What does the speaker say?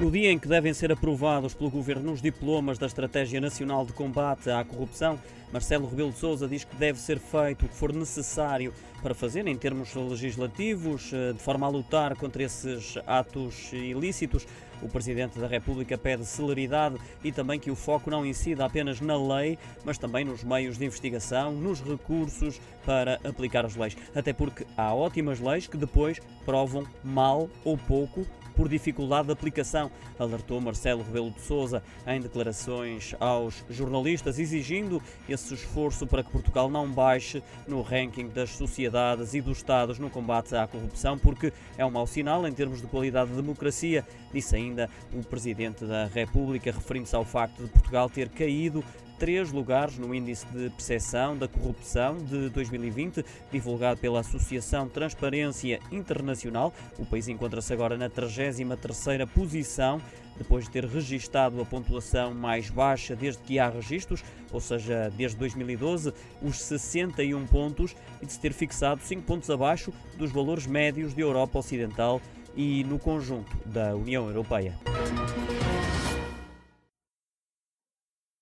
No dia em que devem ser aprovados pelo Governo os diplomas da Estratégia Nacional de Combate à Corrupção, Marcelo Rebelo de Sousa diz que deve ser feito o que for necessário para fazer em termos legislativos, eh, de forma a lutar contra esses atos ilícitos. O Presidente da República pede celeridade e também que o foco não incida apenas na lei, mas também nos meios de investigação, nos recursos para aplicar as leis. Até porque há ótimas leis que depois provam mal ou pouco por dificuldade de aplicação, alertou Marcelo Rebelo de Sousa em declarações aos jornalistas, exigindo esse esforço para que Portugal não baixe no ranking das sociedades e dos Estados no combate à corrupção, porque é um mau sinal em termos de qualidade de democracia, disse ainda o Presidente da República, referindo-se ao facto de Portugal ter caído três lugares no Índice de Percepção da Corrupção de 2020, divulgado pela Associação Transparência Internacional. O país encontra-se agora na 33ª posição, depois de ter registado a pontuação mais baixa desde que há registros, ou seja, desde 2012, os 61 pontos, e de se ter fixado 5 pontos abaixo dos valores médios de Europa Ocidental e no conjunto da União Europeia.